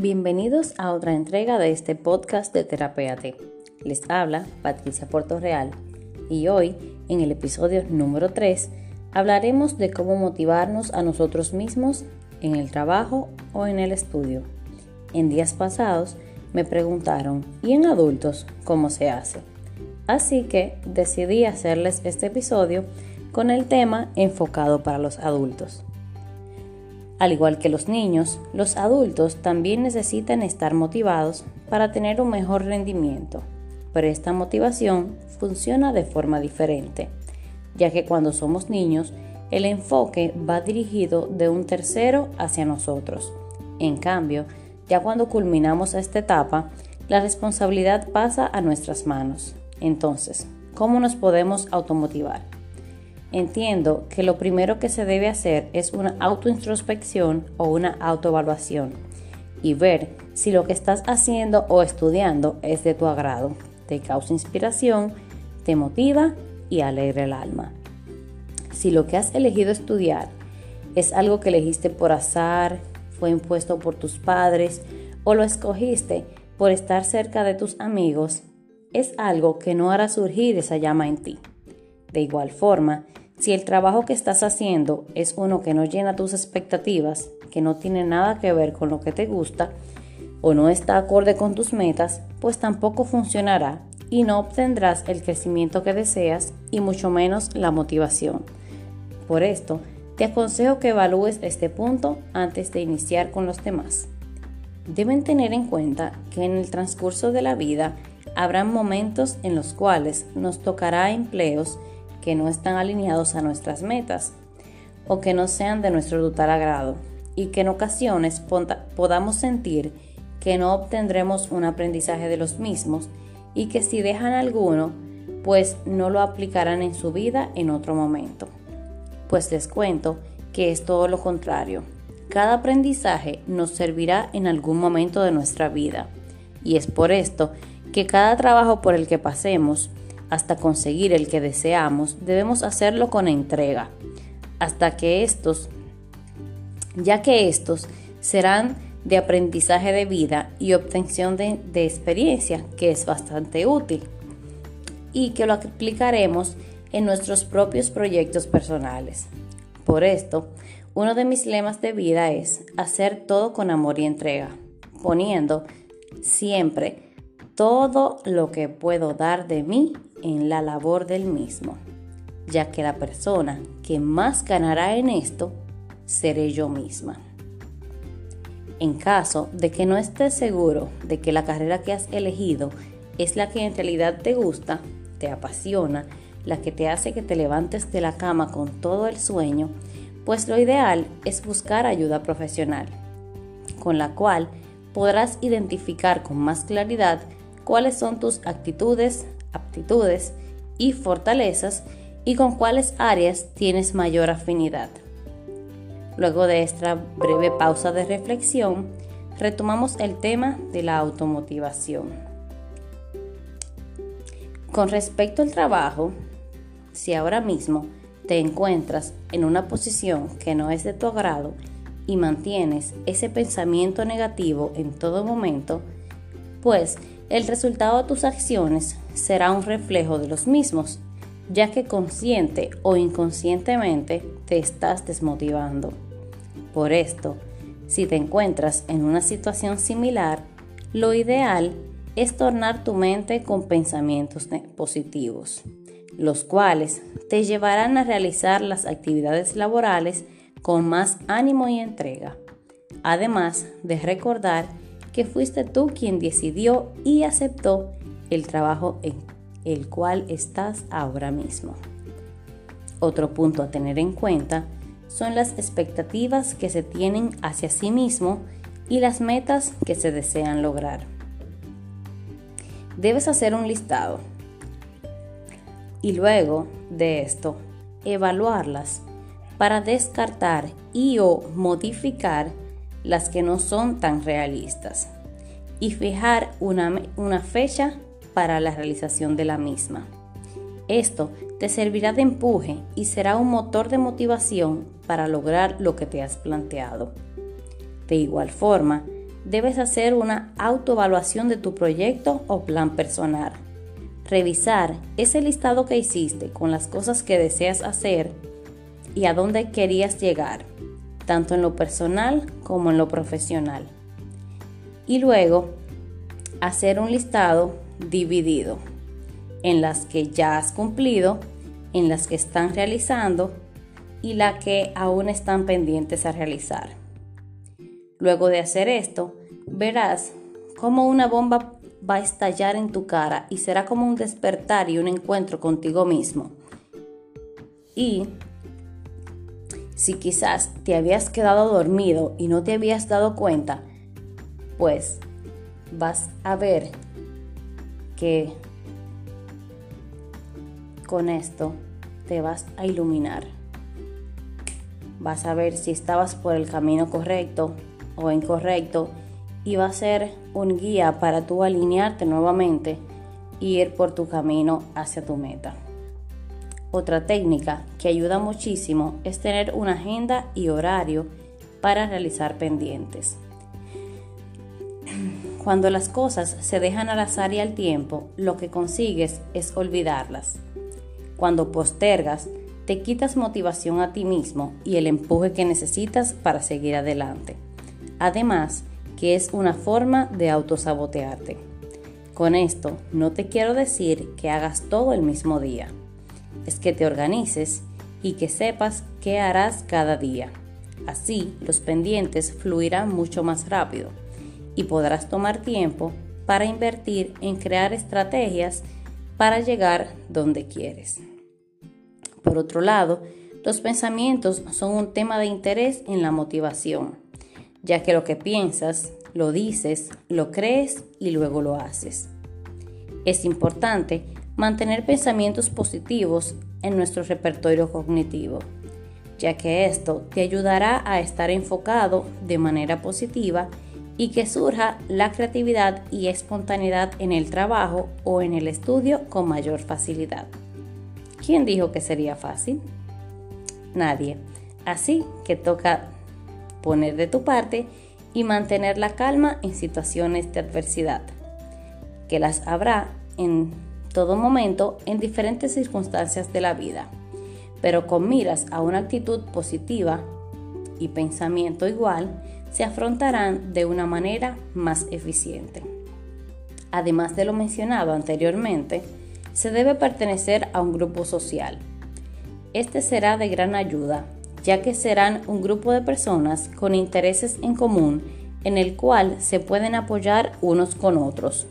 Bienvenidos a otra entrega de este podcast de Terapéate. Les habla Patricia Real y hoy, en el episodio número 3, hablaremos de cómo motivarnos a nosotros mismos en el trabajo o en el estudio. En días pasados me preguntaron, ¿y en adultos cómo se hace? Así que decidí hacerles este episodio con el tema enfocado para los adultos. Al igual que los niños, los adultos también necesitan estar motivados para tener un mejor rendimiento, pero esta motivación funciona de forma diferente, ya que cuando somos niños, el enfoque va dirigido de un tercero hacia nosotros. En cambio, ya cuando culminamos esta etapa, la responsabilidad pasa a nuestras manos. Entonces, ¿cómo nos podemos automotivar? Entiendo que lo primero que se debe hacer es una autointrospección o una autoevaluación y ver si lo que estás haciendo o estudiando es de tu agrado, te causa inspiración, te motiva y alegra el alma. Si lo que has elegido estudiar es algo que elegiste por azar, fue impuesto por tus padres o lo escogiste por estar cerca de tus amigos, es algo que no hará surgir esa llama en ti. De igual forma, si el trabajo que estás haciendo es uno que no llena tus expectativas, que no tiene nada que ver con lo que te gusta o no está acorde con tus metas, pues tampoco funcionará y no obtendrás el crecimiento que deseas y mucho menos la motivación. Por esto, te aconsejo que evalúes este punto antes de iniciar con los demás. Deben tener en cuenta que en el transcurso de la vida habrán momentos en los cuales nos tocará empleos que no están alineados a nuestras metas o que no sean de nuestro total agrado y que en ocasiones podamos sentir que no obtendremos un aprendizaje de los mismos y que si dejan alguno, pues no lo aplicarán en su vida en otro momento. Pues les cuento que es todo lo contrario. Cada aprendizaje nos servirá en algún momento de nuestra vida y es por esto que cada trabajo por el que pasemos hasta conseguir el que deseamos, debemos hacerlo con entrega, hasta que estos, ya que estos serán de aprendizaje de vida y obtención de, de experiencia, que es bastante útil, y que lo aplicaremos en nuestros propios proyectos personales. Por esto, uno de mis lemas de vida es hacer todo con amor y entrega, poniendo siempre todo lo que puedo dar de mí en la labor del mismo, ya que la persona que más ganará en esto seré yo misma. En caso de que no estés seguro de que la carrera que has elegido es la que en realidad te gusta, te apasiona, la que te hace que te levantes de la cama con todo el sueño, pues lo ideal es buscar ayuda profesional, con la cual podrás identificar con más claridad cuáles son tus actitudes, aptitudes y fortalezas y con cuáles áreas tienes mayor afinidad. Luego de esta breve pausa de reflexión, retomamos el tema de la automotivación. Con respecto al trabajo, si ahora mismo te encuentras en una posición que no es de tu agrado y mantienes ese pensamiento negativo en todo momento, pues el resultado de tus acciones será un reflejo de los mismos, ya que consciente o inconscientemente te estás desmotivando. Por esto, si te encuentras en una situación similar, lo ideal es tornar tu mente con pensamientos positivos, los cuales te llevarán a realizar las actividades laborales con más ánimo y entrega, además de recordar que fuiste tú quien decidió y aceptó el trabajo en el cual estás ahora mismo. Otro punto a tener en cuenta son las expectativas que se tienen hacia sí mismo y las metas que se desean lograr. Debes hacer un listado y luego de esto evaluarlas para descartar y o modificar las que no son tan realistas y fijar una, una fecha para la realización de la misma. Esto te servirá de empuje y será un motor de motivación para lograr lo que te has planteado. De igual forma, debes hacer una autoevaluación de tu proyecto o plan personal. Revisar ese listado que hiciste con las cosas que deseas hacer y a dónde querías llegar, tanto en lo personal como en lo profesional. Y luego, hacer un listado dividido en las que ya has cumplido, en las que están realizando y las que aún están pendientes a realizar. Luego de hacer esto, verás cómo una bomba va a estallar en tu cara y será como un despertar y un encuentro contigo mismo. Y si quizás te habías quedado dormido y no te habías dado cuenta, pues vas a ver que con esto te vas a iluminar. Vas a ver si estabas por el camino correcto o incorrecto y va a ser un guía para tú alinearte nuevamente y ir por tu camino hacia tu meta. Otra técnica que ayuda muchísimo es tener una agenda y horario para realizar pendientes. Cuando las cosas se dejan al azar y al tiempo, lo que consigues es olvidarlas. Cuando postergas, te quitas motivación a ti mismo y el empuje que necesitas para seguir adelante. Además, que es una forma de autosabotearte. Con esto no te quiero decir que hagas todo el mismo día. Es que te organices y que sepas qué harás cada día. Así los pendientes fluirán mucho más rápido y podrás tomar tiempo para invertir en crear estrategias para llegar donde quieres. Por otro lado, los pensamientos son un tema de interés en la motivación ya que lo que piensas, lo dices, lo crees y luego lo haces. Es importante mantener pensamientos positivos en nuestro repertorio cognitivo, ya que esto te ayudará a estar enfocado de manera positiva y que surja la creatividad y espontaneidad en el trabajo o en el estudio con mayor facilidad. ¿Quién dijo que sería fácil? Nadie. Así que toca poner de tu parte y mantener la calma en situaciones de adversidad, que las habrá en todo momento en diferentes circunstancias de la vida, pero con miras a una actitud positiva y pensamiento igual, se afrontarán de una manera más eficiente. Además de lo mencionado anteriormente, se debe pertenecer a un grupo social. Este será de gran ayuda ya que serán un grupo de personas con intereses en común en el cual se pueden apoyar unos con otros,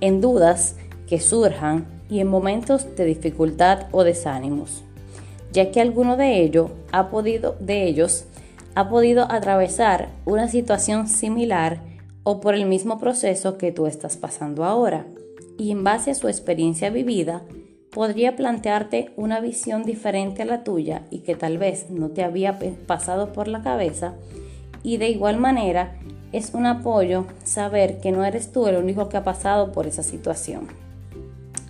en dudas que surjan y en momentos de dificultad o desánimos, ya que alguno de, ellos ha podido, de ellos ha podido atravesar una situación similar o por el mismo proceso que tú estás pasando ahora, y en base a su experiencia vivida, podría plantearte una visión diferente a la tuya y que tal vez no te había pasado por la cabeza. Y de igual manera, es un apoyo saber que no eres tú el único que ha pasado por esa situación.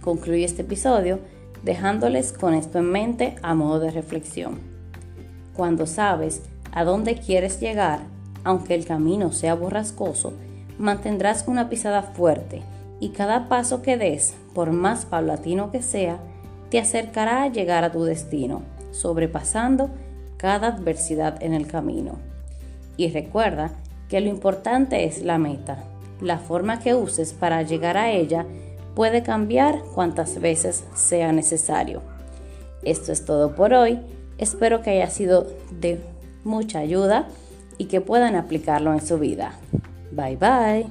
Concluye este episodio dejándoles con esto en mente a modo de reflexión. Cuando sabes a dónde quieres llegar, aunque el camino sea borrascoso, mantendrás una pisada fuerte y cada paso que des, por más paulatino que sea, te acercará a llegar a tu destino, sobrepasando cada adversidad en el camino. Y recuerda que lo importante es la meta. La forma que uses para llegar a ella puede cambiar cuantas veces sea necesario. Esto es todo por hoy. Espero que haya sido de mucha ayuda y que puedan aplicarlo en su vida. Bye bye.